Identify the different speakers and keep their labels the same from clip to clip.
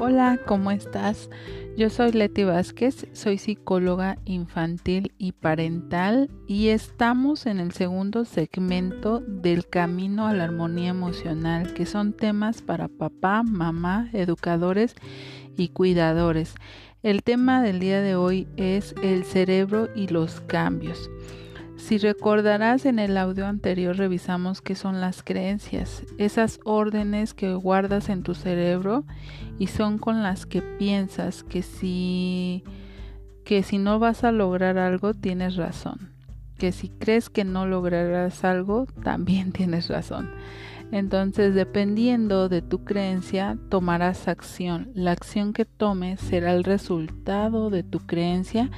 Speaker 1: Hola, ¿cómo estás? Yo soy Leti Vázquez, soy psicóloga infantil y parental y estamos en el segundo segmento del camino a la armonía emocional, que son temas para papá, mamá, educadores y cuidadores. El tema del día de hoy es el cerebro y los cambios. Si recordarás en el audio anterior revisamos qué son las creencias, esas órdenes que guardas en tu cerebro y son con las que piensas que si que si no vas a lograr algo tienes razón, que si crees que no lograrás algo también tienes razón. Entonces, dependiendo de tu creencia, tomarás acción. La acción que tomes será el resultado de tu creencia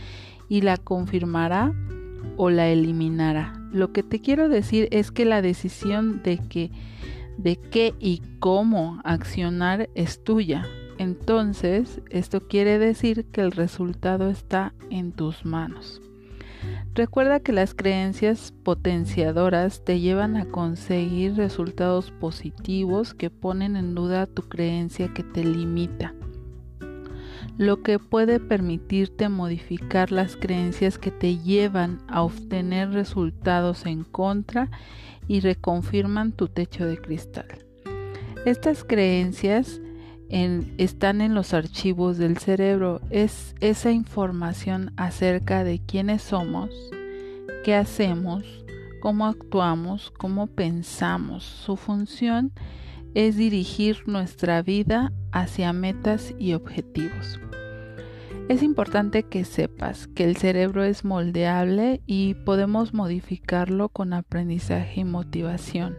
Speaker 1: y la confirmará o la eliminará. Lo que te quiero decir es que la decisión de de qué y cómo accionar es tuya. Entonces, esto quiere decir que el resultado está en tus manos. Recuerda que las creencias potenciadoras te llevan a conseguir resultados positivos que ponen en duda tu creencia que te limita lo que puede permitirte modificar las creencias que te llevan a obtener resultados en contra y reconfirman tu techo de cristal. Estas creencias están en los archivos del cerebro, es esa información acerca de quiénes somos, qué hacemos, cómo actuamos, cómo pensamos. Su función es dirigir nuestra vida hacia metas y objetivos. Es importante que sepas que el cerebro es moldeable y podemos modificarlo con aprendizaje y motivación.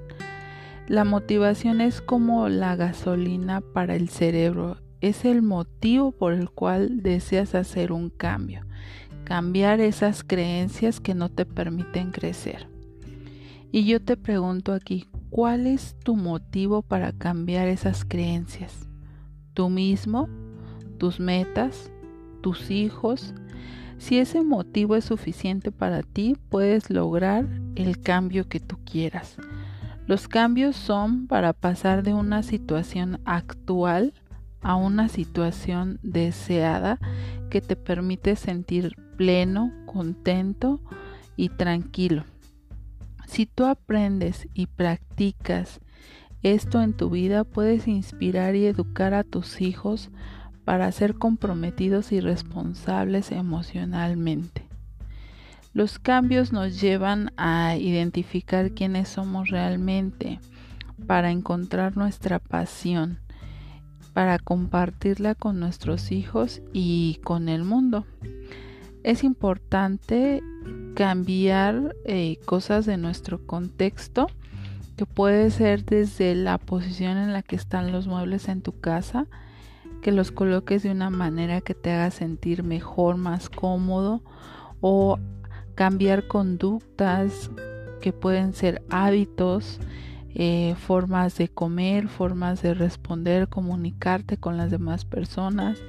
Speaker 1: La motivación es como la gasolina para el cerebro, es el motivo por el cual deseas hacer un cambio, cambiar esas creencias que no te permiten crecer. Y yo te pregunto aquí, ¿cuál es tu motivo para cambiar esas creencias? ¿Tú mismo? ¿Tus metas? tus hijos. Si ese motivo es suficiente para ti, puedes lograr el cambio que tú quieras. Los cambios son para pasar de una situación actual a una situación deseada que te permite sentir pleno, contento y tranquilo. Si tú aprendes y practicas esto en tu vida, puedes inspirar y educar a tus hijos para ser comprometidos y responsables emocionalmente. Los cambios nos llevan a identificar quiénes somos realmente, para encontrar nuestra pasión, para compartirla con nuestros hijos y con el mundo. Es importante cambiar eh, cosas de nuestro contexto, que puede ser desde la posición en la que están los muebles en tu casa, que los coloques de una manera que te haga sentir mejor, más cómodo o cambiar conductas que pueden ser hábitos, eh, formas de comer, formas de responder, comunicarte con las demás personas.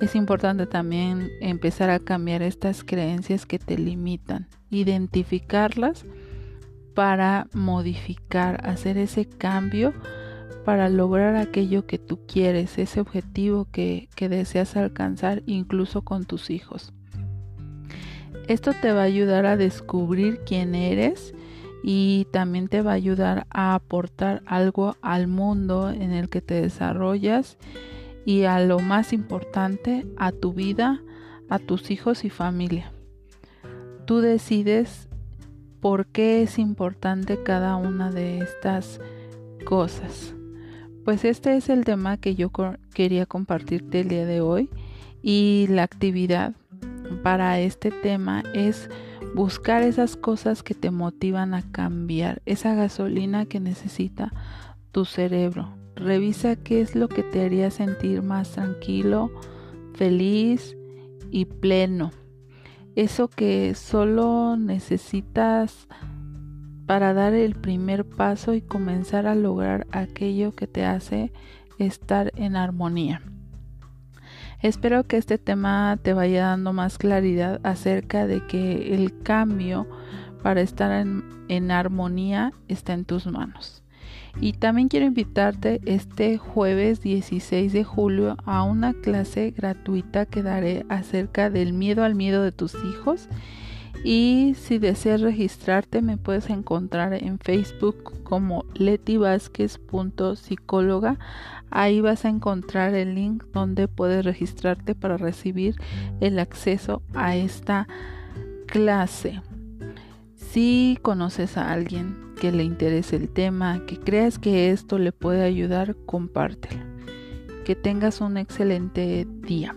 Speaker 1: Es importante también empezar a cambiar estas creencias que te limitan, identificarlas para modificar, hacer ese cambio para lograr aquello que tú quieres, ese objetivo que, deseas alcanzar incluso con tus hijos. Esto te va a ayudar a descubrir quién eres y también te va a ayudar a aportar algo al mundo en el que te desarrollas y a lo más importante, a tu vida, a tus hijos y familia. Tú decides por qué es importante cada una de estas cosas. Pues este es el tema que yo quería compartirte el día de hoy y la actividad para este tema es buscar esas cosas que te motivan a cambiar, esa gasolina que necesita tu cerebro. Revisa qué es lo que te haría sentir más tranquilo, feliz y pleno. Eso que solo necesitas para dar el primer paso y comenzar a lograr aquello que te hace estar en armonía. Espero que este tema te vaya dando más claridad acerca de que el cambio para estar en, armonía está en tus manos. Y también quiero invitarte este jueves 16 de julio a una clase gratuita que daré acerca del miedo al miedo de tus hijos. Y si deseas registrarte, me puedes encontrar en Facebook como letivasquez.psicóloga. Ahí vas a encontrar el link donde puedes registrarte para recibir el acceso a esta clase. Si conoces a alguien que le interese el tema, que creas que esto le puede ayudar, compártelo. Que tengas un excelente día.